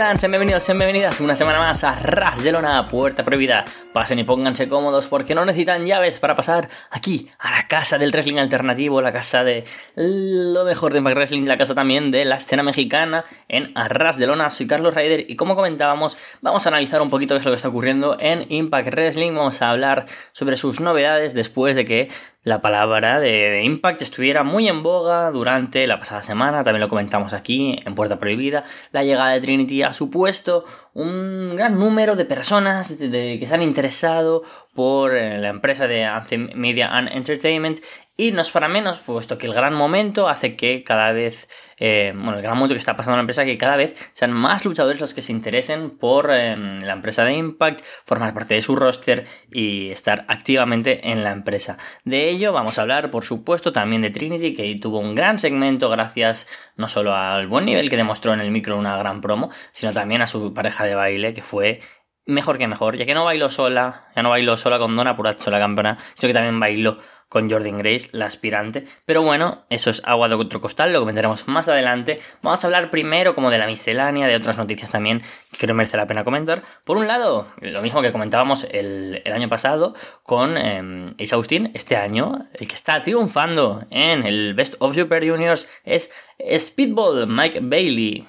Bienvenidos, bienvenidas una semana más a Ras de Lona, Puerta Prohibida. Pasen y pónganse cómodos porque no necesitan llaves para pasar aquí a la casa del wrestling alternativo, la casa de lo mejor de Impact Wrestling, la casa también de la escena mexicana en Arras de Lona. Soy Carlos Ryder y como comentábamos, vamos a analizar un poquito qué es lo que está ocurriendo en Impact Wrestling. Vamos a hablar sobre sus novedades después de que la palabra de, Impact estuviera muy en boga durante la pasada semana, también lo comentamos aquí en Puerta Prohibida, la llegada de Trinity ha supuesto un gran número de personas que se han interesado por eh, la empresa de Anthem Media and Entertainment y no es para menos, puesto que el gran momento hace que cada vez, eh, bueno, el gran momento que está pasando en la empresa, que cada vez sean más luchadores los que se interesen por em, la empresa de Impact, formar parte de su roster y estar activamente en la empresa. De ello vamos a hablar, por supuesto, también de Trinity, que tuvo un gran segmento gracias no solo al buen nivel que demostró en el micro una gran promo, sino también a su pareja de baile, que fue mejor que mejor, ya que no bailó sola, ya no bailó sola con Donna Purazzo, la campeona, sino que también bailó con Jordan Grace, la aspirante. Pero bueno, eso es agua de otro costal, lo comentaremos más adelante. Vamos a hablar primero como de la miscelánea, de otras noticias también que creo merece la pena comentar. Por un lado, lo mismo que comentábamos el, año pasado con eh, Ace Austin, este año el que está triunfando en el Best of Super Juniors es Speedball Mike Bailey.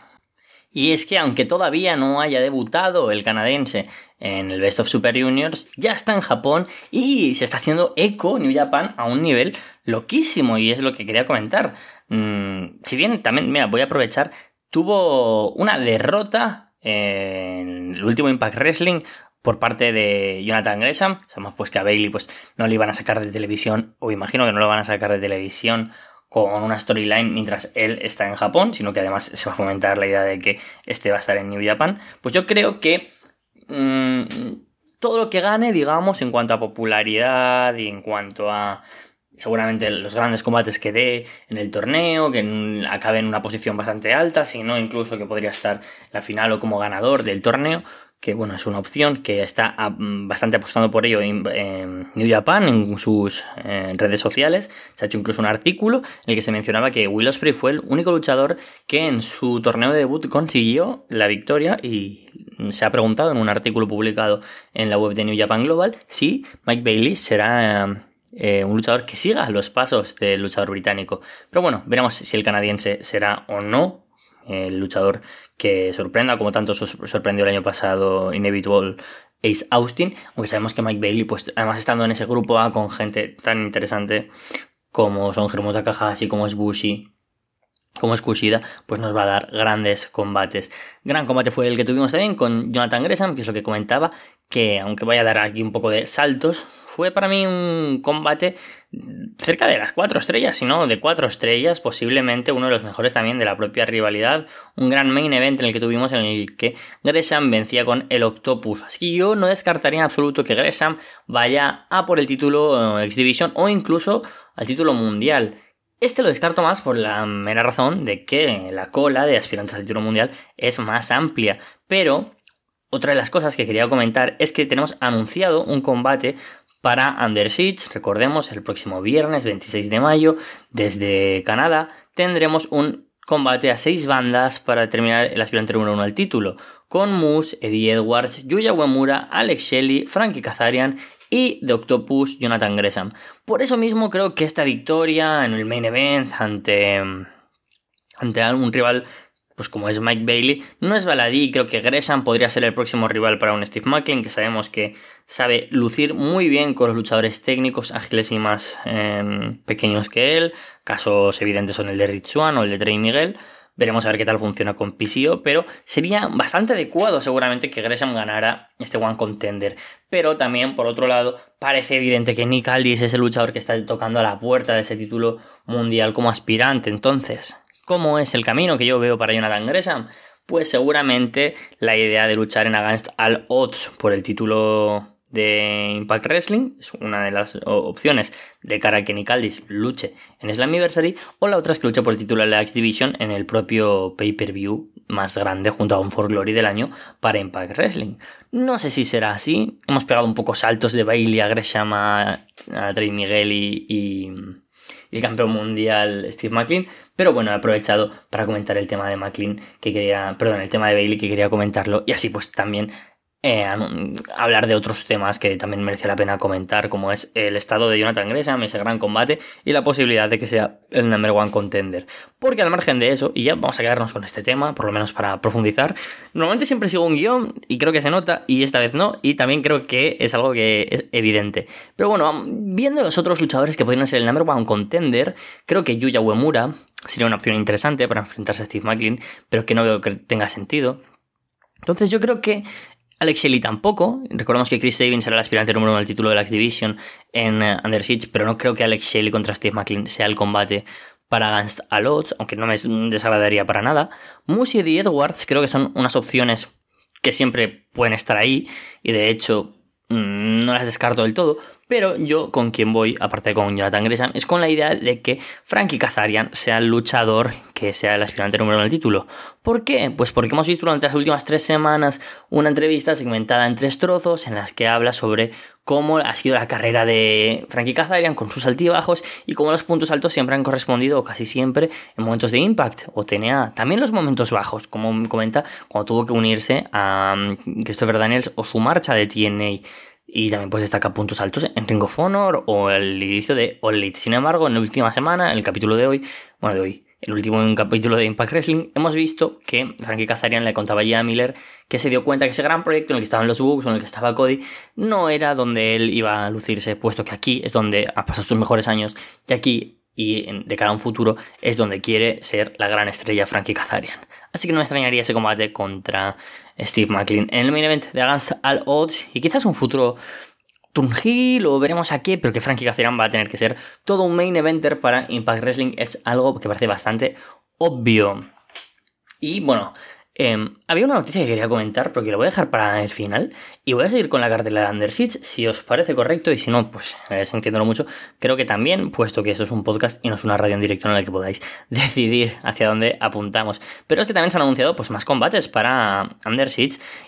Y es que aunque todavía no haya debutado el canadiense en el Best of Super Juniors, ya está en Japón y se está haciendo eco New Japan a un nivel loquísimo y es lo que quería comentar. Mm, si bien también, mira, voy a aprovechar, tuvo una derrota en el último Impact Wrestling por parte de Jonathan Gresham. Sabemos pues que a Bailey pues no le iban a sacar de televisión, o imagino que no lo van a sacar de televisión con una storyline mientras él está en Japón, sino que además se va a fomentar la idea de que este va a estar en New Japan, pues yo creo que mm, todo lo que gane, digamos, en cuanto a popularidad y en cuanto a seguramente los grandes combates que dé en el torneo, que acabe en una posición bastante alta, sino incluso que podría estar la final o como ganador del torneo, que bueno, es una opción que está ah, mm, bastante apostando por ello en, New Japan, en sus eh, redes sociales. Se ha hecho incluso un artículo en el que se mencionaba que Will Ospreay fue el único luchador que en su torneo de debut consiguió la victoria y se ha preguntado en un artículo publicado en la web de New Japan Global si Mike Bailey será eh, un luchador que siga los pasos del luchador británico. Pero bueno, veremos si el canadiense será o no el luchador que sorprenda, como tanto sorprendió el año pasado Inevitable Ace Austin, aunque sabemos que Mike Bailey, pues además estando en ese grupo A con gente tan interesante como son Germo Takahashi, como es Bushi, como es Kushida, pues nos va a dar grandes combates. Gran combate fue el que tuvimos también con Jonathan Gresham, que es lo que comentaba, que aunque vaya a dar aquí un poco de saltos, fue para mí un combate cerca de las cuatro estrellas, si no de cuatro estrellas, posiblemente uno de los mejores también de la propia rivalidad. Un gran main event en el que tuvimos en el que Gresham vencía con el Octopus. Así que yo no descartaría en absoluto que Gresham vaya a por el título eh, X Division o incluso al título mundial. Este lo descarto más por la mera razón de que la cola de aspirantes al título mundial es más amplia. Pero otra de las cosas que quería comentar es que tenemos anunciado un combate para Under. Recordemos, el próximo viernes 26 de mayo, desde Canadá, tendremos un combate a seis bandas para determinar el aspirante número uno al título, con Moose, Eddie Edwards, Yuya Uemura, Alex Shelley, Frankie Kazarian y The Octopus Jonathan Gresham. Por eso mismo creo que esta victoria en el main event ante, ante algún rival pues como es Mike Bailey, no es baladí creo que Gresham podría ser el próximo rival para un Steve Macklin, que sabemos que sabe lucir muy bien con los luchadores técnicos, ágiles y más em, pequeños que él. Casos evidentes son el de Rich Swan o el de Trey Miguel. Veremos a ver qué tal funciona con PCO, pero sería bastante adecuado seguramente que Gresham ganara este One Contender. Pero también, por otro lado, parece evidente que Nick Aldis es el luchador que está tocando a la puerta de ese título mundial como aspirante. Entonces, ¿Cómo es el camino que yo veo para Jonathan Gresham? Pues seguramente la idea de luchar en Against All Odds por el título de Impact Wrestling es una de las opciones de cara a que Nick Aldis luche en Slammiversary o la otra es que luche por el título de la X Division en el propio pay-per-view más grande junto a un For Glory del año para Impact Wrestling. No sé si será así, hemos pegado un poco saltos de Bailey a Gresham a, Trey Miguel y, y el campeón mundial Steve McLean, Pero bueno, he aprovechado para comentar el tema de McLean que quería, perdón, el tema de Bailey que quería comentarlo y así pues también eh, hablar de otros temas que también merece la pena comentar, como es el estado de Jonathan Gresham, ese gran combate y la posibilidad de que sea el number one contender. Porque al margen de eso, y ya vamos a quedarnos con este tema, por lo menos para profundizar, normalmente siempre sigo un guion y creo que se nota y esta vez no, y también creo que es algo que es evidente. Pero bueno, viendo los otros luchadores que podrían ser el number one contender, creo que Yuya Uemura sería una opción interesante para enfrentarse a Steve McLean, pero que no veo que tenga sentido. Entonces yo creo que Alex Shelley tampoco. Recordemos que Chris Sabin será el aspirante número uno al título de la X-Division en uh, pero no creo que Alex Shelley contra Steve McLean sea el combate para Against a Odds, aunque no me desagradaría para nada. Musi y Edwards creo que son unas opciones que siempre pueden estar ahí, y de hecho mm, no las descarto del todo, pero yo con quien voy, aparte con Jonathan Gresham, es con la idea de que Frankie Kazarian sea el luchador que sea el aspirante número uno al título. ¿Por qué? Pues porque hemos visto durante las últimas tres semanas una entrevista segmentada en tres trozos en las que habla sobre cómo ha sido la carrera de Frankie Kazarian con sus altibajos y cómo los puntos altos siempre han correspondido casi siempre en momentos de Impact o TNA. También los momentos bajos, como comenta, cuando tuvo que unirse a mm, Christopher Daniels o su marcha de TNA. Y también pues destaca puntos altos en Ring of Honor o el inicio de All Elite. Sin embargo, en la última semana, en el capítulo de hoy, bueno, de hoy, el último capítulo de Impact Wrestling, hemos visto que Frankie Kazarian le contaba ya a Miller que se dio cuenta que ese gran proyecto en el que estaban los Bugs, en el que estaba Cody, no era donde él iba a lucirse, puesto que aquí es donde ha pasado sus mejores años y aquí y de cara a un futuro es donde quiere ser la gran estrella Frankie Kazarian. Así que no me extrañaría ese combate contra Steve McLean en el main event de Against All Odds y quizás un futuro Turnhill o veremos a qué, pero que Frankie Kazarian va a tener que ser todo un main eventer para Impact Wrestling es algo que parece bastante obvio. Y bueno, Em, había una noticia que quería comentar, porque lo voy a dejar para el final. Y voy a seguir con la cartela de Under si os parece correcto. Y si no, pues eh, entiéndolo mucho. Creo que también, puesto que esto es un podcast y no es una radio en directo en la que podáis decidir hacia dónde apuntamos. Pero es que también se han anunciado pues, más combates para Under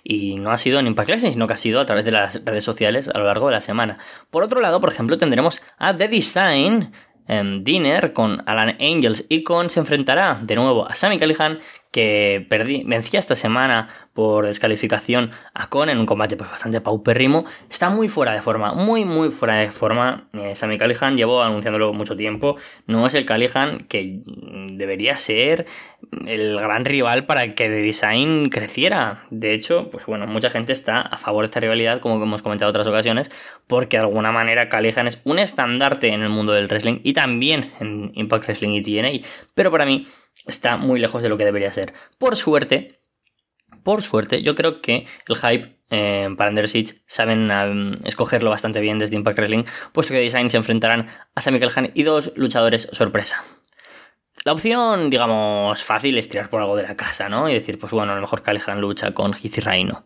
Y no ha sido en Impact Wrestling, sino que ha sido a través de las redes sociales a lo largo de la semana. Por otro lado, por ejemplo, tendremos a The Design. en Dinner con Alan Angels y con se enfrentará de nuevo a Sammy Callihan que perdí, vencía esta semana por descalificación a Con en un combate pues, bastante paupérrimo, está muy fuera de forma, muy muy fuera de forma. Eh, Sammy Callihan llevó anunciándolo mucho tiempo, no es el Callihan que debería ser el gran rival para que The Design creciera. De hecho, pues bueno, mucha gente está a favor de esta rivalidad, como hemos comentado en otras ocasiones, porque de alguna manera Callihan es un estandarte en el mundo del wrestling y también en Impact Wrestling y TNA, pero para mí está muy lejos de lo que debería ser. Por suerte, por suerte, yo creo que el hype eh, para Under saben um, escogerlo bastante bien desde Impact Wrestling, puesto que Design se enfrentarán a Sammy Calhan y dos luchadores sorpresa. La opción, digamos, fácil es tirar por algo de la casa, ¿no? Y decir, pues bueno, a lo mejor Calhan lucha con Heath y Reino.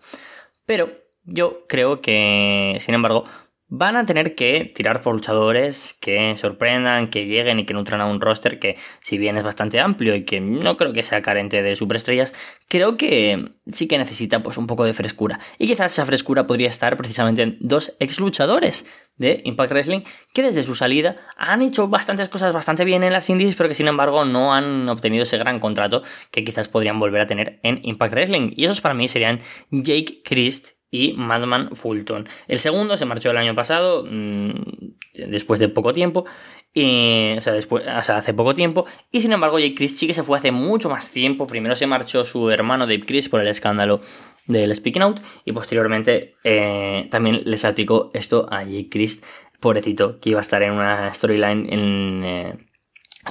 Pero yo creo que, sin embargo, Van a tener que tirar por luchadores que sorprendan, que lleguen y que nutran a un roster que, si bien es bastante amplio y que no creo que sea carente de superestrellas, creo que sí que necesita pues un poco de frescura. Y quizás esa frescura podría estar precisamente en dos ex luchadores de Impact Wrestling que desde su salida han hecho bastantes cosas bastante bien en las indies, pero que sin embargo no han obtenido ese gran contrato que quizás podrían volver a tener en Impact Wrestling. Y esos para mí serían Jake Christ y Madman Fulton. El segundo se marchó el año pasado, mm, después de poco tiempo, y, o, sea, después, o sea, hace poco tiempo, y sin embargo Jake Chris sí que se fue hace mucho más tiempo. Primero se marchó su hermano Dave Chris por el escándalo del Speaking Out, y posteriormente eh, también le salpicó esto a Jake Chris, pobrecito, que iba a estar en una storyline en... Eh,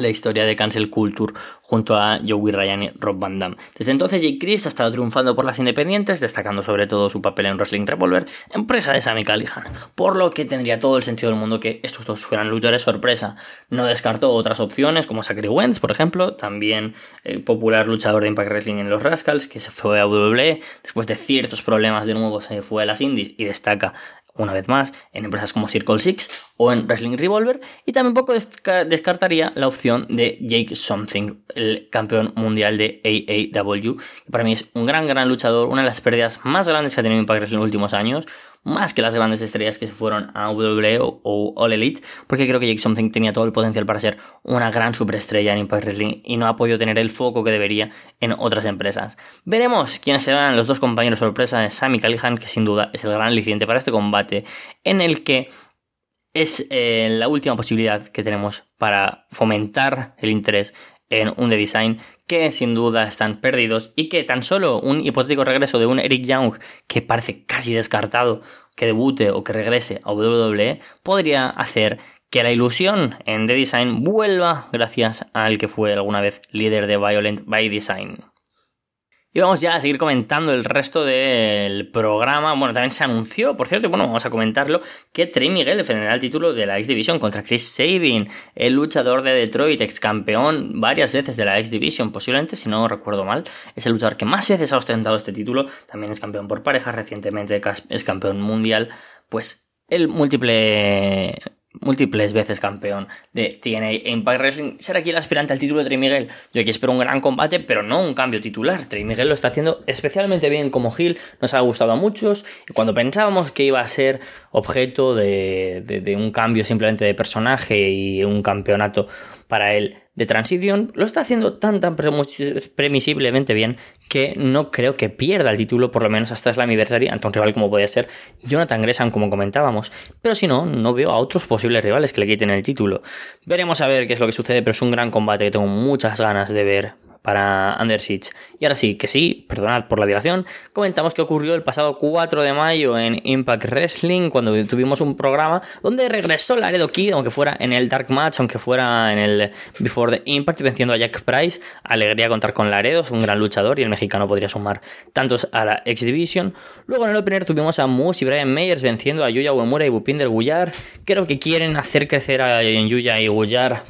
la historia de Cancel Culture junto a Joey Ryan y Rob Van Damme. Desde entonces Jake Chris ha estado triunfando por las independientes, destacando sobre todo su papel en Wrestling Revolver, empresa de Sammy Callihan, por lo que tendría todo el sentido del mundo que estos dos fueran luchadores sorpresa. No descartó otras opciones como Zachary Wentz, por ejemplo, también el popular luchador de Impact Wrestling en los Rascals, que se fue a WWE, después de ciertos problemas de nuevo se fue a las Indies y destaca una vez más, en empresas como Circle Six o en Wrestling Revolver. Y también poco descartaría la opción de Jake Something, el campeón mundial de AAW, que para mí es un gran, gran luchador, una de las pérdidas más grandes que ha tenido Impact en los últimos años. Más que las grandes estrellas que se fueron a WWE o, All Elite, porque creo que Jake Something tenía todo el potencial para ser una gran superestrella en Impact Wrestling y no ha podido tener el foco que debería en otras empresas. Veremos quiénes serán los dos compañeros sorpresa de Sammy Callihan, que sin duda es el gran aliciente para este combate, en el que es eh, la última posibilidad que tenemos para fomentar el interés en un The Design que sin duda están perdidos y que tan solo un hipotético regreso de un Eric Young que parece casi descartado que debute o que regrese a WWE podría hacer que la ilusión en The Design vuelva gracias al que fue alguna vez líder de Violent by Design. Y vamos ya a seguir comentando el resto del programa. Bueno, también se anunció, por cierto, bueno, vamos a comentarlo, que Trey Miguel defenderá el título de la X Division contra Chris Sabin, el luchador de Detroit, ex campeón varias veces de la X Division, posiblemente, si no recuerdo mal, es el luchador que más veces ha ostentado este título. También es campeón por parejas, recientemente es campeón mundial. Pues el múltiple múltiples veces campeón de TNA Impact Wrestling, será aquí el aspirante al título de Trey Miguel. Yo aquí espero un gran combate, pero no un cambio titular. Trey Miguel lo está haciendo especialmente bien como Gil, nos ha gustado a muchos. Y cuando pensábamos que iba a ser objeto de, de un cambio simplemente de personaje y un campeonato para él de transición, lo está haciendo tan tan previsiblemente bien que no creo que pierda el título, por lo menos hasta el Anniversary, ante un rival como puede ser Jonathan Gresham, como comentábamos. Pero si no, no veo a otros posibles rivales que le quiten el título. Veremos a ver qué es lo que sucede, pero es un gran combate que tengo muchas ganas de ver para Under Siege. Y ahora sí, que sí, perdonad por la dilación, comentamos que ocurrió el pasado 4 de mayo en Impact Wrestling, cuando tuvimos un programa donde regresó Laredo Kid, aunque fuera en el Dark Match, aunque fuera en el Before the Impact, venciendo a Jack Price. Alegría contar con Laredo, es un gran luchador y el mexicano podría sumar tantos a la X Division. Luego en el opener tuvimos a Moose y Brian Meyers venciendo a Yuya Uemura y Bupinder Guyar. Creo que quieren hacer crecer a Yuya y Guyar,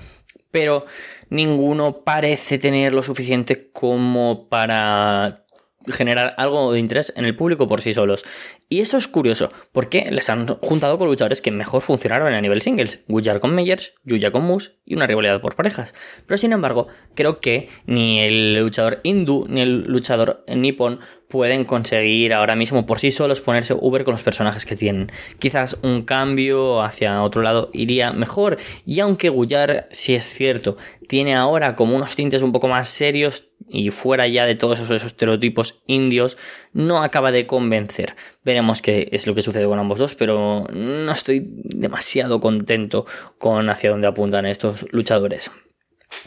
pero ninguno parece tener lo suficiente como para generar algo de interés en el público por sí solos. Y eso es curioso, porque les han juntado con luchadores que mejor funcionaron a nivel singles. Gujar con Meyers, Yuya con Moose y una rivalidad por parejas. Pero sin embargo, creo que ni el luchador hindú ni el luchador nippon pueden conseguir ahora mismo por sí solos ponerse Uber con los personajes que tienen. Quizás un cambio hacia otro lado iría mejor. Y aunque Gujar, si es cierto, tiene ahora como unos tintes un poco más serios, y fuera ya de todos esos estereotipos indios, no acaba de convencer. Veremos qué es lo que sucede con ambos dos, pero no estoy demasiado contento con hacia dónde apuntan estos luchadores.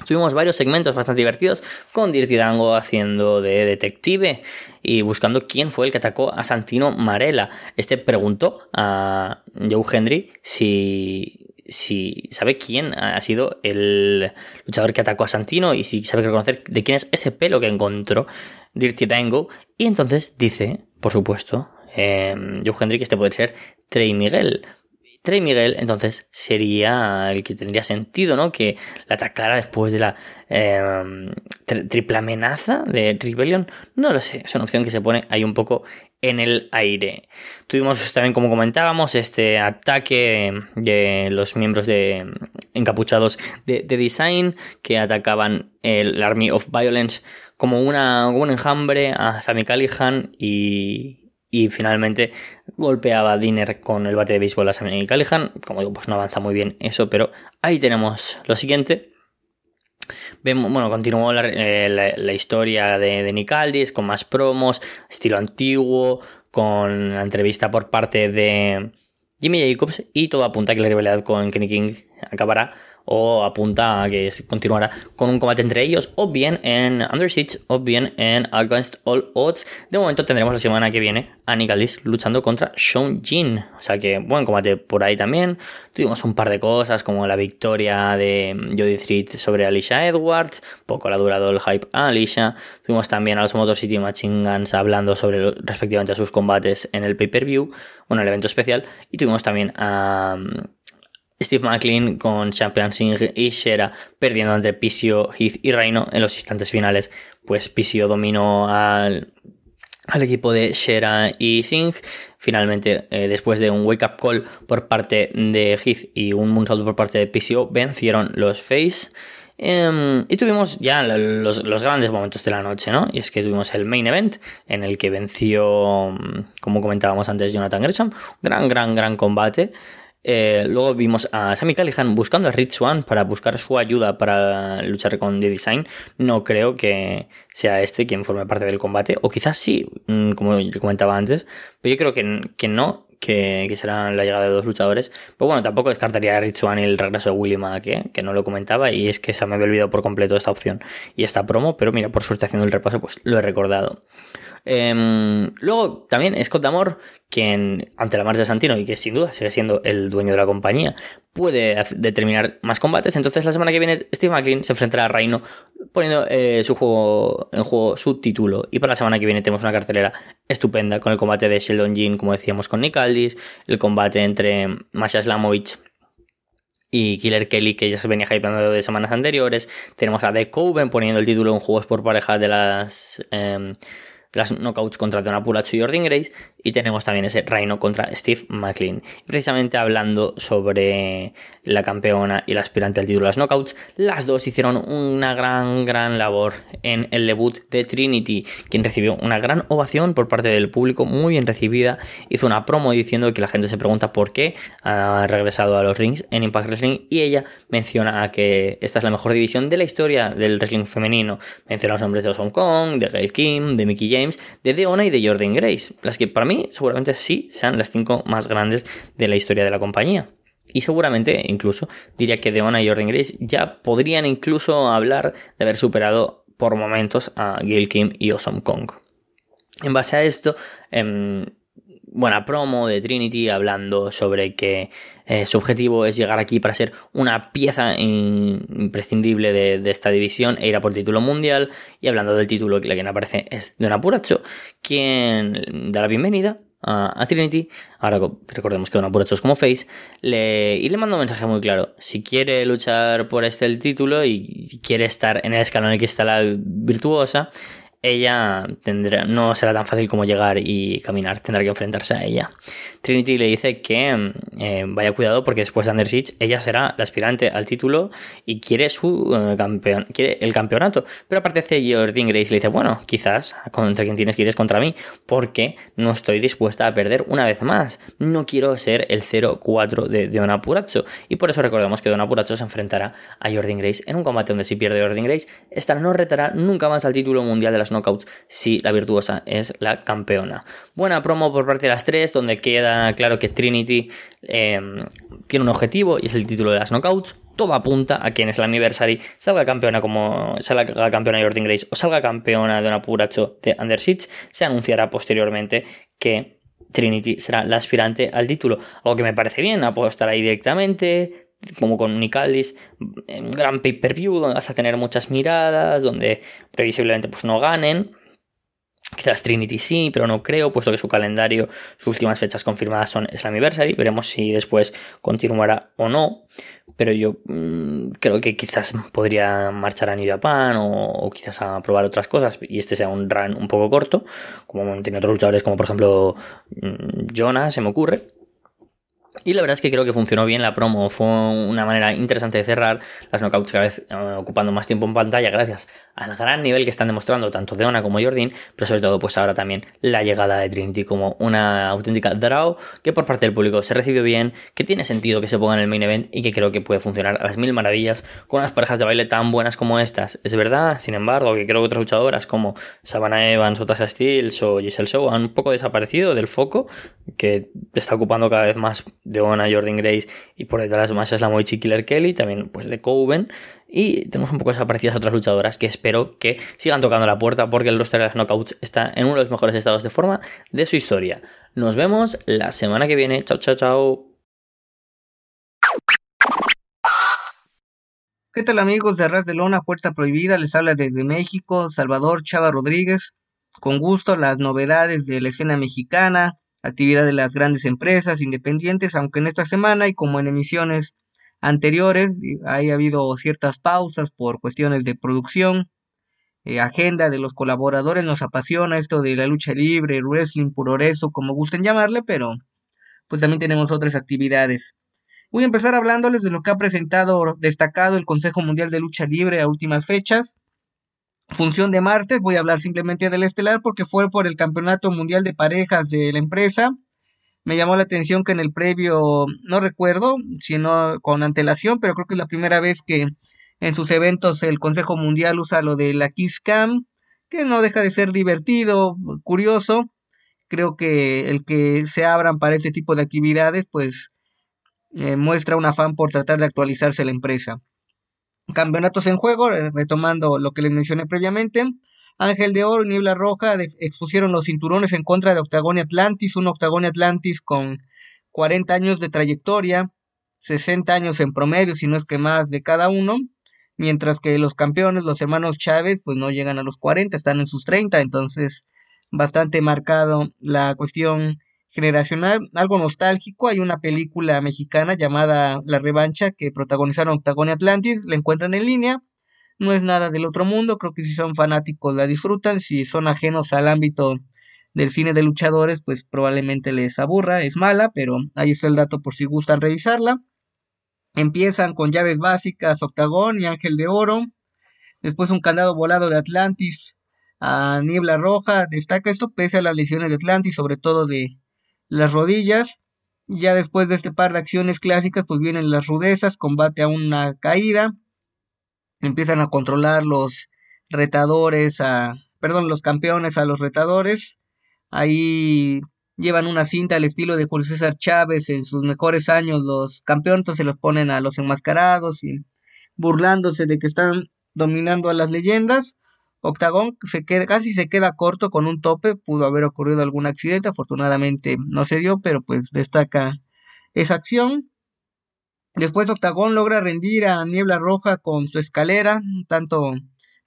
Tuvimos varios segmentos bastante divertidos con Dirty Dango haciendo de detective y buscando quién fue el que atacó a Santino Marella. Este preguntó a Joe Hendry si si sabe quién ha sido el luchador que atacó a Santino y si sabe reconocer de quién es ese pelo que encontró Dirty Dango. Y entonces dice, por supuesto, eh, Joe Hendrick, este puede ser Trey Miguel. Trey Miguel, entonces, sería el que tendría sentido, ¿no? Que la atacara después de la em, triple amenaza de Rebellion. No lo sé, es una opción que se pone ahí un poco en el aire. Tuvimos también, como comentábamos, este ataque de los miembros de encapuchados de, Design que atacaban el Army of Violence como, una, un enjambre a Sammy Callihan y, y finalmente golpeaba a Dinner con el bate de béisbol a Sammy Callihan. Como digo, pues no avanza muy bien eso, pero ahí tenemos lo siguiente. Vemos, bueno, continuó la, eh, historia de, de Nick Aldis con más promos, estilo antiguo, con la entrevista por parte de Jimmy Jacobs y todo apunta a que la rivalidad con Kenny King acabará o apunta a que continuará con un combate entre ellos o bien en Under o bien en Against All Odds. De momento tendremos la semana que viene a Nicalis luchando contra Sean Jin. O sea que buen combate por ahí también. Tuvimos un par de cosas como la victoria de Jody Street sobre Alicia Edwards. Poco le ha durado el hype a Alicia. Tuvimos también a los Motor City Machine Guns hablando sobre respectivamente a sus combates en el pay-per-view. Bueno, el evento especial. Y tuvimos también a Steve McLean con Champion Singh y Shera perdiendo entre Pisio, Heath y Reino en los instantes finales. Pues Pisio dominó al, equipo de Shera y Singh. Finalmente, eh, después de un wake up call por parte de Heath y un moonsault por parte de Pisio, vencieron los Face. Em, y tuvimos ya los, los, grandes momentos de la noche, ¿no? Y es que tuvimos el main event en el que venció, como comentábamos antes, Jonathan Gresham. Gran, gran, gran combate. Eh, luego vimos a Sammy Callihan buscando a Rich One para buscar su ayuda para luchar con The Design. No creo que sea este quien forme parte del combate, o quizás sí, mm, como comentaba antes, pero yo creo que, que no, que, será la llegada de dos luchadores. Pero bueno, tampoco descartaría a Rich One y el regreso de Willy Mack, que no lo comentaba, y es que se me había olvidado por completo esta opción y esta promo, pero mira, por suerte haciendo el repaso, pues lo he recordado. Em, luego también Scott Damore, quien ante la marcha de Santino y que sin duda sigue siendo el dueño de la compañía, puede determinar más combates. Entonces la semana que viene Steve McLean se enfrentará a Reino poniendo eh, su juego en juego su título. Y para la semana que viene tenemos una cartelera estupenda con el combate de Sheldon Jean, como decíamos con Nick Aldis, el combate entre Masha Slamovich y Killer Kelly, que ya se venía hypeando de semanas anteriores. Tenemos a The Coven poniendo el título en juegos por pareja de las. Em, las knockouts contra Don Apulacho y Jordan Grace y tenemos también ese reino contra Steve McLean. Precisamente hablando sobre la campeona y la aspirante al título de las knockouts, las dos hicieron una gran, gran labor en el debut de Trinity, quien recibió una gran ovación por parte del público, muy bien recibida. Hizo una promo diciendo que la gente se pregunta por qué ha regresado a los rings en Impact Wrestling y ella menciona que esta es la mejor división de la historia del wrestling femenino. Menciona los nombres de Hong Kong, de Gail Kim, de Mickey De Deona y de Jordan Grace, las que para mí seguramente sí sean las cinco más grandes de la historia de la compañía. Y seguramente, incluso, diría que Deona y Jordan Grace ya podrían incluso hablar de haber superado por momentos a Gail Kim y Awesome Kong. En base a esto, em, buena promo de Trinity hablando sobre que eh, su objetivo es llegar aquí para ser una pieza imprescindible de, esta división e ir a por título mundial. Y hablando del título, que la quien aparece es Don Apuracho, quien da la bienvenida a, Trinity. Ahora recordemos que Don Apuracho es como Face. Le, y le manda un mensaje muy claro. Si quiere luchar por este el título y quiere estar en el escalón en el que está la virtuosa, ella tendrá, no será tan fácil como llegar y caminar, tendrá que enfrentarse a ella. Trinity le dice que mm, eh, vaya cuidado porque después de Under ella será la aspirante al título y quiere su eh, campeón, quiere el campeonato. Pero aparte de Jordan Grace le dice, bueno, quizás contra quien tienes que ir es contra mí, porque no estoy dispuesta a perder una vez más. No quiero ser el 0-4 de, Don Apuracho. Y por eso recordamos que Don Apuracho se enfrentará a Jordan Grace en un combate donde si pierde Jordan Grace, esta no retará nunca más al título mundial de las knockouts si la virtuosa es la campeona. Buena promo por parte de las tres, donde queda claro que Trinity em, tiene un objetivo y es el título de las knockouts. Todo apunta a que en el Anniversary salga campeona como salga campeona Jordan Grace o salga campeona de un apuracho de Under Se anunciará posteriormente que Trinity será la aspirante al título. Algo que me parece bien, apostar ahí directamente, como con Nick Aldis, un gran pay-per-view donde vas a tener muchas miradas, donde previsiblemente pues no ganen. Quizás Trinity sí, pero no creo, puesto que su calendario, sus últimas fechas confirmadas son Slammiversary. Veremos si después continuará o no. Pero yo mm, creo que quizás podría marchar a New Japan o, quizás a probar otras cosas y este sea un run un poco corto, como tiene otros luchadores como por ejemplo mm, Jonah, se me ocurre. Y la verdad es que creo que funcionó bien la promo, fue una manera interesante de cerrar las knockouts cada vez eh, ocupando más tiempo en pantalla gracias al gran nivel que están demostrando tanto Deona como Jordan, pero sobre todo pues ahora también la llegada de Trinity como una auténtica draw que por parte del público se recibió bien, que tiene sentido que se ponga en el main event y que creo que puede funcionar a las mil maravillas con unas parejas de baile tan buenas como estas. Es verdad, sin embargo, que creo que otras luchadoras como Savannah Evans o Tasha Steels o Giselle Show han un poco desaparecido del foco que está ocupando cada vez más de Ona, Jordan Grace y por detrás más es la Moichi Killer Kelly, también pues de Coven. Y tenemos un poco desaparecidas otras luchadoras que espero que sigan tocando la puerta porque el roster de las Knockouts está en uno de los mejores estados de forma de su historia. Nos vemos la semana que viene. Chao, chao, chao. ¿Qué tal amigos de Arras de Lona, Puerta Prohibida? Les habla desde México, Salvador Chava Rodríguez. Con gusto las novedades de la escena mexicana, actividad de las grandes empresas independientes, aunque en esta semana y como en emisiones anteriores haya habido ciertas pausas por cuestiones de producción, eh, agenda de los colaboradores, nos apasiona esto de la lucha libre, wrestling, puroreso, como gusten llamarle, pero pues también tenemos otras actividades. Voy a empezar hablándoles de lo que ha presentado destacado el Consejo Mundial de Lucha Libre a últimas fechas. Función de martes, voy a hablar simplemente del estelar porque fue por el Campeonato Mundial de Parejas de la empresa. Me llamó la atención que en el previo, no recuerdo, sino con antelación, pero creo que es la primera vez que en sus eventos el Consejo Mundial usa lo de la Kiss Cam, que no deja de ser divertido, curioso. Creo que el que se abran para este tipo de actividades, pues eh, muestra un afán por tratar de actualizarse la empresa. Campeonatos en juego, eh, retomando lo que les mencioné previamente. Ángel de Oro y Niebla Roja expusieron los cinturones en contra de Octagon Atlantis, un Octagon Atlantis con 40 años de trayectoria, 60 años en promedio, si no es que más de cada uno, mientras que los campeones, los hermanos Chávez, pues no llegan a los 40, están en sus 30, entonces bastante marcado la cuestión generacional, algo nostálgico. Hay una película mexicana llamada La Revancha que protagonizaron Octagon y Atlantis, la encuentran en línea. No es nada del otro mundo, creo que si son fanáticos la disfrutan, si son ajenos al ámbito del cine de luchadores, pues probablemente les aburra, es mala, pero ahí está el dato por si gustan revisarla. Empiezan con llaves básicas, Octagón y Ángel de Oro. Después un candado volado de Atlantis a Niebla Roja. Destaca esto pese a las lesiones de Atlantis, sobre todo de las rodillas. Ya después de este par de acciones clásicas, pues vienen las rudezas, combate a una caída. Empiezan a controlar los retadores a, perdón, los campeones a los retadores. Ahí llevan una cinta al estilo de Julio César Chávez en sus mejores años. Los campeones se los ponen a los enmascarados y burlándose de que están dominando a las leyendas. Octagón se queda, casi se queda corto con un tope, pudo haber ocurrido algún accidente, afortunadamente no se dio, pero pues destaca esa acción. Después Octagón logra rendir a Niebla Roja con su escalera, tanto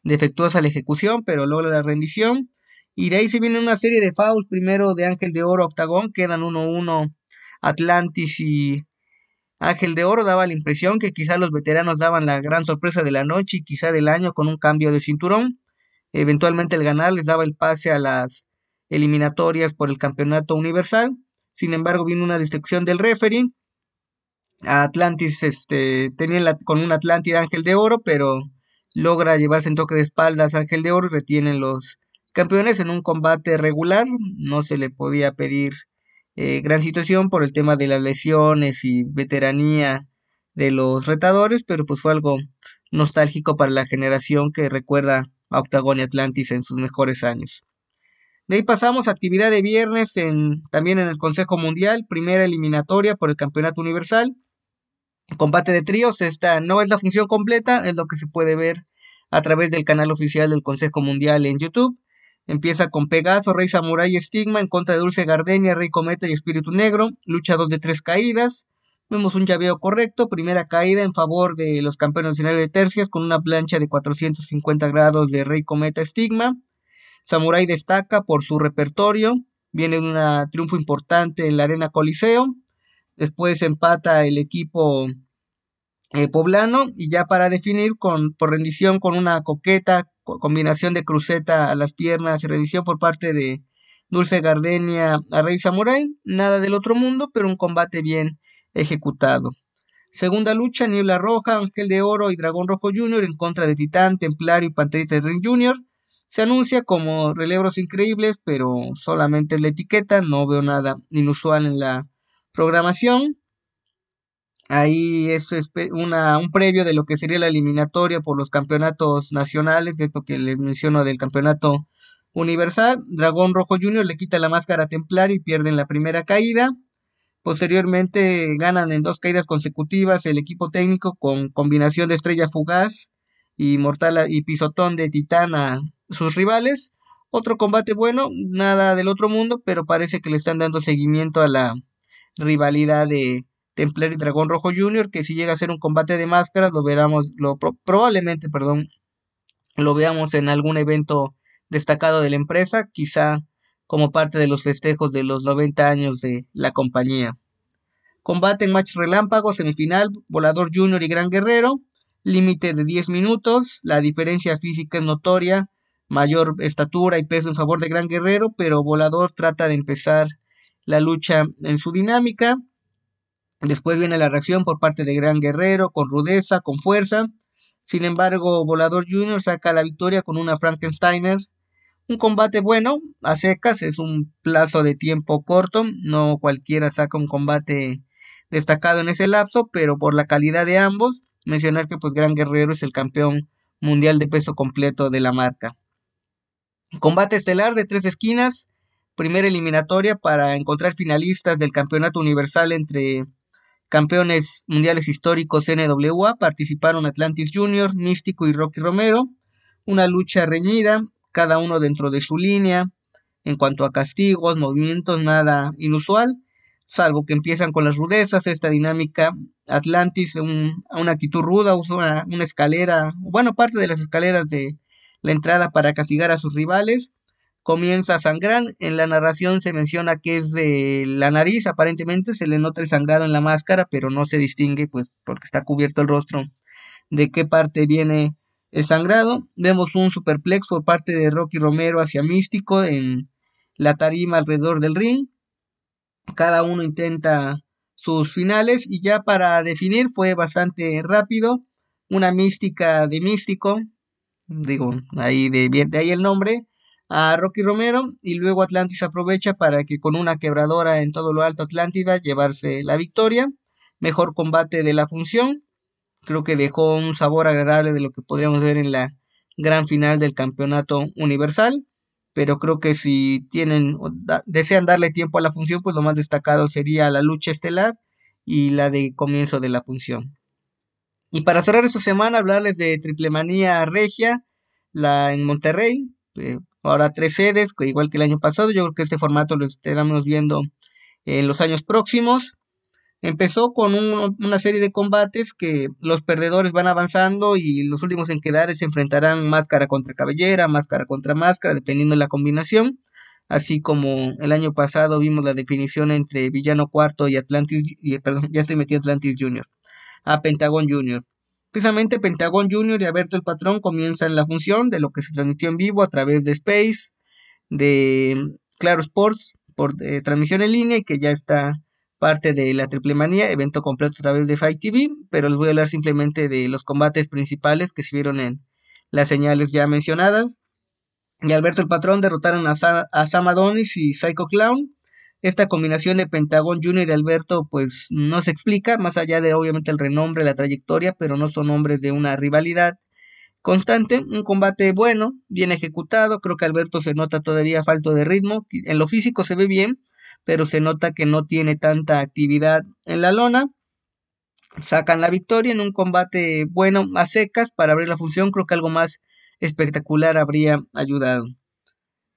defectuosa la ejecución, pero logra la rendición. Y de ahí se viene una serie de fouls, primero de Ángel de Oro Octagón, quedan 1-1 Atlantis y Ángel de Oro daba la impresión que quizá los veteranos daban la gran sorpresa de la noche y quizá del año con un cambio de cinturón. Eventualmente el ganar les daba el pase a las eliminatorias por el campeonato universal. Sin embargo, vino una destrucción del referee. Atlantis este, tenía con un Atlántida Ángel de Oro, pero logra llevarse en toque de espaldas Ángel de Oro y retienen los campeones en un combate regular. No se le podía pedir eh, gran situación por el tema de las lesiones y veteranía de los retadores, pero pues fue algo nostálgico para la generación que recuerda Octagon Atlantis en sus mejores años. De ahí pasamos a actividad de viernes en, también en el Consejo Mundial, primera eliminatoria por el Campeonato Universal. Combate de tríos, esta no es la función completa, es lo que se puede ver a través del canal oficial del Consejo Mundial en YouTube. Empieza con Pegaso, Rey Samurai y Estigma en contra de Dulce Gardenia, Rey Cometa y Espíritu Negro. Lucha dos de tres caídas. Vemos un llaveo correcto, primera caída en favor de los campeones nacionales de tercias con una plancha de 450 grados de Rey Cometa Estigma. Samurai destaca por su repertorio, viene un triunfo importante en la Arena Coliseo. Después empata el equipo eh, poblano y ya para definir con, por rendición con una coqueta combinación de cruceta a las piernas y rendición por parte de Dulce Gardenia a Rey Samurai. Nada del otro mundo, pero un combate bien ejecutado. Segunda lucha, Niebla Roja, Ángel de Oro y Dragón Rojo Jr. en contra de Titán, Templario y Panterita Ring Jr. Se anuncia como relevos increíbles, pero solamente la etiqueta, no veo nada inusual en la programación. Ahí es una, un previo de lo que sería la eliminatoria por los campeonatos nacionales, esto que les menciono del campeonato universal. Dragón Rojo Jr. le quita la máscara a Templario y pierden la primera caída. Posteriormente ganan en dos caídas consecutivas el equipo técnico con combinación de estrella fugaz y mortal y pisotón de titán a sus rivales. Otro combate bueno, nada del otro mundo, pero parece que le están dando seguimiento a la rivalidad de Templar y Dragón Rojo Jr., que si llega a ser un combate de máscaras, lo veremos, lo, probablemente, perdón, lo veamos en algún evento destacado de la empresa, quizá como parte de los festejos de los 90 años de la compañía. Combate en match relámpago, semifinal, Volador Junior y Gran Guerrero, límite de 10 minutos, la diferencia física es notoria, mayor estatura y peso en favor de Gran Guerrero, pero Volador trata de empezar la lucha en su dinámica. Después viene la reacción por parte de Gran Guerrero, con rudeza, con fuerza. Sin embargo, Volador Jr. saca la victoria con una Frankensteiner. Un combate bueno, a secas, es un plazo de tiempo corto. No cualquiera saca un combate destacado en ese lapso, pero por la calidad de ambos, mencionar que pues Gran Guerrero es el campeón mundial de peso completo de la marca. Combate estelar de tres esquinas, primera eliminatoria para encontrar finalistas del campeonato universal entre campeones mundiales históricos NWA. Participaron Atlantis Junior, Místico y Rocky Romero. Una lucha reñida, cada uno dentro de su línea. En cuanto a castigos, movimientos, nada inusual, salvo que empiezan con las rudezas, esta dinámica. Atlantis, una actitud ruda, usa una escalera, bueno, parte de las escaleras de la entrada para castigar a sus rivales. Comienza a sangrar. En la narración se menciona que es de la nariz, aparentemente se le nota el sangrado en la máscara, pero no se distingue, pues, porque está cubierto el rostro, de qué parte viene el sangrado. Vemos un superplex por parte de Rocky Romero hacia Místico en la tarima alrededor del ring. Cada uno intenta sus finales y ya para definir fue bastante rápido. Una mística de místico digo, ahí de, de ahí el nombre, a Rocky Romero y luego Atlantis aprovecha para que con una quebradora en todo lo alto Atlántida llevarse la victoria. Mejor combate de la función. Creo que dejó un sabor agradable de lo que podríamos ver en la gran final del campeonato universal. Pero creo que si tienen, desean darle tiempo a la función, pues lo más destacado sería la lucha estelar y la de comienzo de la función. Y para cerrar esta semana, hablarles de Triple Manía Regia, la en Monterrey. Eh, ahora tres sedes, igual que el año pasado. Yo creo que este formato lo estaremos viendo en los años próximos. Empezó con una serie de combates que los perdedores van avanzando y los últimos en quedar se enfrentarán máscara contra cabellera, máscara contra máscara, dependiendo de la combinación. Así como el año pasado vimos la definición entre Villano Cuarto y Atlantis, y, perdón, ya estoy metido Atlantis Junior a Pentagon Junior. Precisamente Pentagon Junior y Alberto el Patrón comienzan la función de lo que se transmitió en vivo a través de Space, de Claro Sports, por eh, transmisión en línea y que ya está parte de la Triple Manía, evento completo a través de Fight TV, pero les voy a hablar simplemente de los combates principales que se vieron en las señales ya mencionadas. Y Alberto el Patrón derrotaron a, a Sam Adonis y Psycho Clown esta combinación de Pentagón Junior y Alberto pues no se explica, más allá de obviamente el renombre, la trayectoria, pero no son hombres de una rivalidad constante, un combate bueno, bien ejecutado, creo que Alberto se nota todavía falto de ritmo, en lo físico se ve bien, pero se nota que no tiene tanta actividad en la lona. Sacan la victoria en un combate bueno a secas para abrir la función, creo que algo más espectacular habría ayudado.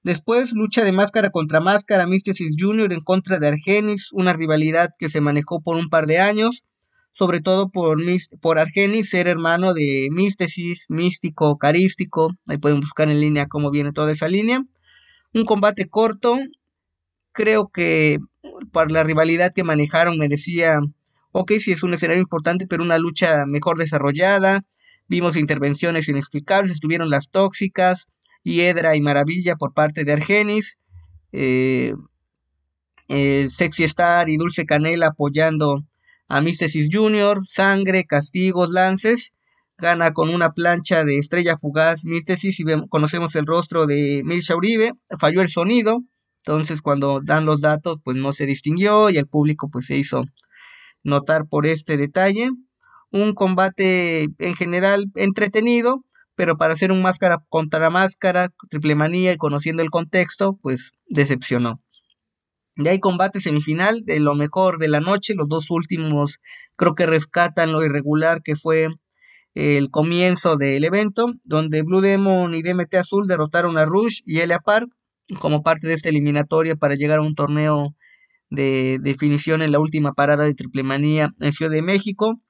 Después, lucha de máscara contra máscara, Místesis Jr. en contra de Argenis, una rivalidad que se manejó por un par de años, sobre todo por, por Argenis ser hermano de Místesis, místico, carístico, ahí pueden buscar en línea cómo viene toda esa línea. Un combate corto, creo que por la rivalidad que manejaron merecía, ok, sí es un escenario importante, pero una lucha mejor desarrollada, vimos intervenciones inexplicables, estuvieron las tóxicas, Hiedra y Maravilla por parte de Argenis. Eh, eh, Sexy Star y Dulce Canela apoyando a Místesis Junior. Sangre, castigos, lances. Gana con una plancha de estrella fugaz Místesis y conocemos el rostro de Mircha Uribe. Falló el sonido. Entonces cuando dan los datos pues no se distinguió y el público pues se hizo notar por este detalle. Un combate en general entretenido pero para hacer un máscara contra máscara, triple manía y conociendo el contexto, pues decepcionó. De ahí combate semifinal de lo mejor de la noche, los dos últimos creo que rescatan lo irregular que fue el comienzo del evento, donde Blue Demon y DMT Azul derrotaron a Rush y Elia Park como parte de esta eliminatoria para llegar a un torneo de definición en la última parada de Triple Manía en Ciudad de México.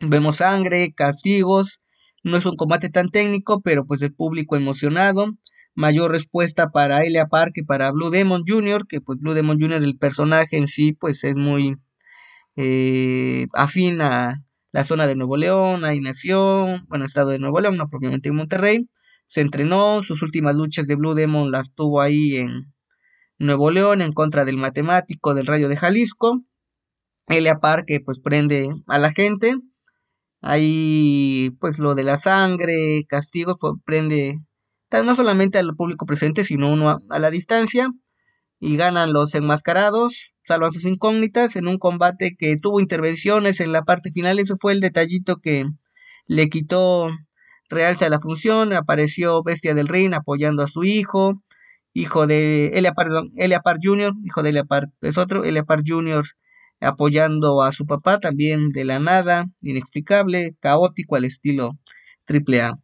Vemos sangre, castigos, no es un combate tan técnico, pero pues el público emocionado. Mayor respuesta para Elia Park y para Blue Demon Jr., que pues Blue Demon Jr., el personaje en sí, pues es muy eh, afín a la zona de Nuevo León, ahí nació, bueno, estado de Nuevo León, no propiamente en Monterrey. Se entrenó, sus últimas luchas de Blue Demon las tuvo ahí en Nuevo León en contra del matemático del Rayo de Jalisco. Elia Park que pues prende a la gente. Ahí pues lo de la sangre, castigos, pues prende no solamente al público presente, sino uno a, la distancia. Y ganan los enmascarados, salvan sus incógnitas en un combate que tuvo intervenciones en la parte final. Ese fue el detallito que le quitó realce a la función. Apareció Bestia del Ring apoyando a su hijo, hijo de Elia Park Jr., hijo de Elia Park es otro, Jr. apoyando a su papá también de la nada, inexplicable, caótico al estilo AAA.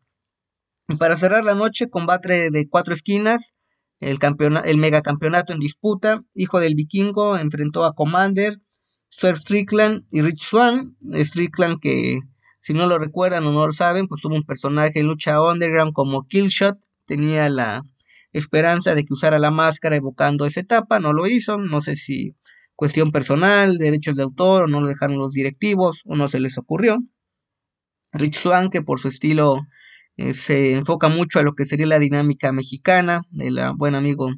Y para cerrar la noche, combate de cuatro esquinas, el, el megacampeonato en disputa, hijo del vikingo enfrentó a Commander, Swerve Strickland y Rich Swan, Strickland que si no lo recuerdan o no lo saben, pues tuvo un personaje en lucha underground como Killshot, tenía la esperanza de que usara la máscara evocando esa etapa, no lo hizo, no sé si cuestión personal, derechos de autor, o no lo dejaron los directivos, o no se les ocurrió. Rich Swan, que por su estilo eh, se enfoca mucho a lo que sería la dinámica mexicana, del buen amigo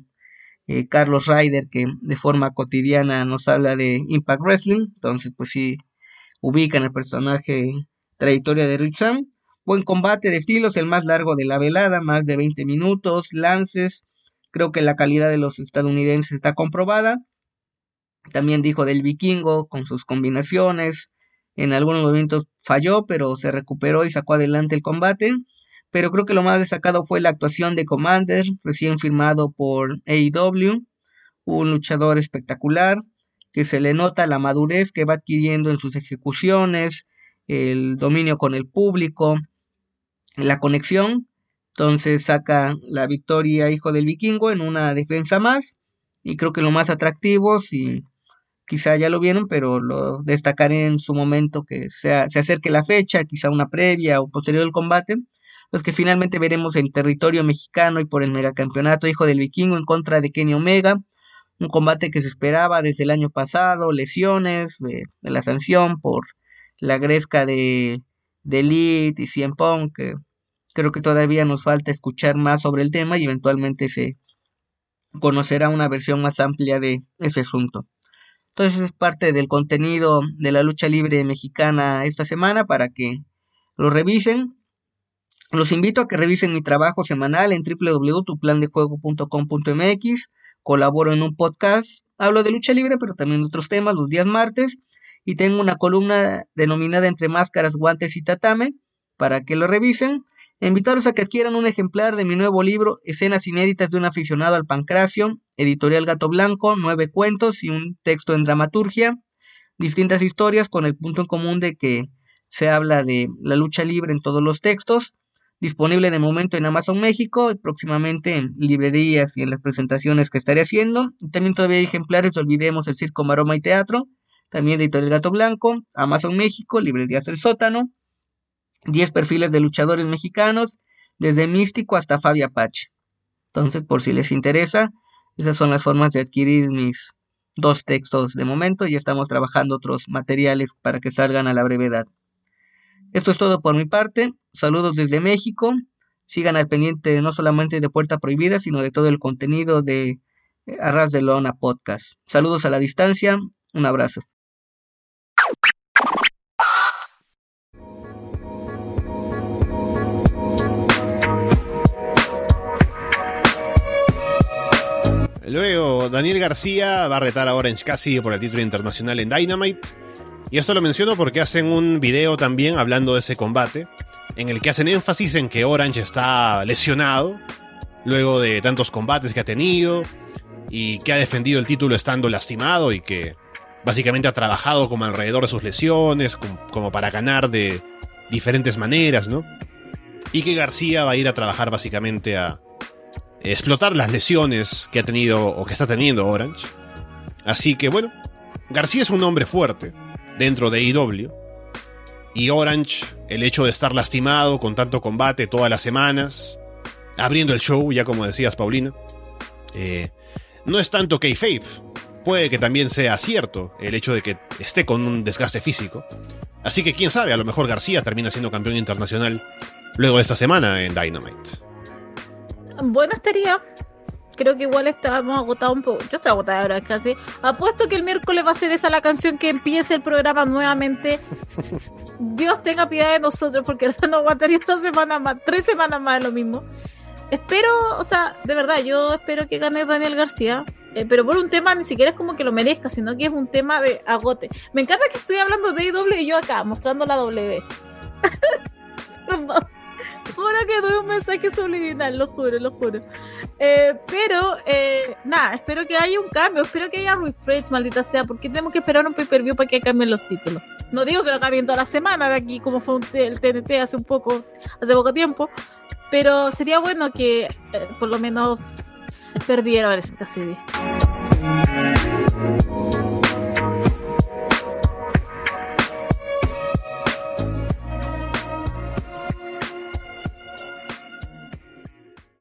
eh, Carlos Ryder, que de forma cotidiana nos habla de Impact Wrestling, entonces pues sí ubican el personaje trayectoria de Rich Swan Buen combate de estilos, el más largo de la velada, más de 20 minutos, lances. Creo que la calidad de los estadounidenses está comprobada. También dijo del vikingo con sus combinaciones. En algunos momentos falló, pero se recuperó y sacó adelante el combate. Pero creo que lo más destacado fue la actuación de Commander, recién firmado por AEW. Un luchador espectacular, que se le nota la madurez que va adquiriendo en sus ejecuciones, el dominio con el público, la conexión. Entonces saca la victoria Hijo del Vikingo en una defensa más. Y creo que lo más atractivo, si quizá ya lo vieron, pero lo destacaré en su momento que sea, se acerque la fecha, quizá una previa o posterior al combate, pues que finalmente veremos en territorio mexicano y por el megacampeonato Hijo del Vikingo en contra de Kenny Omega. Un combate que se esperaba desde el año pasado, lesiones de, la sanción por la gresca de, de Elite y Cien Pong, que Creo que todavía nos falta escuchar más sobre el tema y eventualmente se conocerá una versión más amplia de ese asunto. Entonces es parte del contenido de la lucha libre mexicana esta semana para que lo revisen. Los invito a que revisen mi trabajo semanal en www.tuplandejuego.com.mx. Colaboro en un podcast. Hablo de lucha libre, pero también de otros temas los días martes. Y tengo una columna denominada Entre Máscaras, Guantes y Tatame para que lo revisen. Invitaros a que adquieran un ejemplar de mi nuevo libro, Escenas inéditas de un aficionado al pancracio, editorial Gato Blanco, nueve cuentos y un texto en dramaturgia, distintas historias con el punto en común de que se habla de la lucha libre en todos los textos, disponible de momento en Amazon México y próximamente en librerías y en las presentaciones que estaré haciendo. también todavía hay ejemplares, olvidemos el Circo Maroma y Teatro, también Editorial Gato Blanco, Amazon México, librerías del sótano, 10 perfiles de luchadores mexicanos, desde Místico hasta Fabi Apache. Entonces, por si les interesa, esas son las formas de adquirir mis dos textos de momento y estamos trabajando otros materiales para que salgan a la brevedad. Esto es todo por mi parte. Saludos desde México. Sigan al pendiente no solamente de Puerta Prohibida, sino de todo el contenido de Arras de Lona Podcast. Saludos a la distancia. Un abrazo. Luego, Daniel García va a retar a Orange Cassidy por el título internacional en Dynamite. Y esto lo menciono porque hacen un video también hablando de ese combate, en el que hacen énfasis en que Orange está lesionado, luego de tantos combates que ha tenido, y que ha defendido el título estando lastimado y que básicamente ha trabajado como alrededor de sus lesiones, como para ganar de diferentes maneras, ¿no? Y que García va a ir a trabajar básicamente a, explotar las lesiones que ha tenido o que está teniendo Orange. Así que bueno, García es un hombre fuerte dentro de IW. Y Orange, el hecho de estar lastimado con tanto combate todas las semanas, abriendo el show, ya como decías, Paulina, eh, no es tanto kayfabe. Puede que también sea cierto el hecho de que esté con un desgaste físico. Así que quién sabe, a lo mejor García termina siendo campeón internacional luego de esta semana en Dynamite. Bueno, estaría. creo que igual estábamos agotados un poco. Yo estoy agotada ahora casi. Apuesto que el miércoles va a ser esa la canción que empiece el programa nuevamente. Dios tenga piedad de nosotros porque no aguantaría otra semana más, tres semanas más de lo mismo. Espero, o sea, de verdad, yo espero que gane Daniel García. Eh, pero por un tema ni siquiera es como que lo merezca, sino que es un tema de agote. Me encanta que estoy hablando de IW y yo acá, mostrando la W. juro que doy un mensaje subliminal, lo juro, lo juro. Eh, pero, eh, nada, espero que haya un cambio, espero que haya refresh, maldita sea, porque tenemos que esperar un pay-per-view para que cambien los títulos. No digo que lo cambien toda la semana de aquí, como fue el TNT hace un poco, hace poco tiempo, pero sería bueno que eh, por lo menos perdiera esta serie.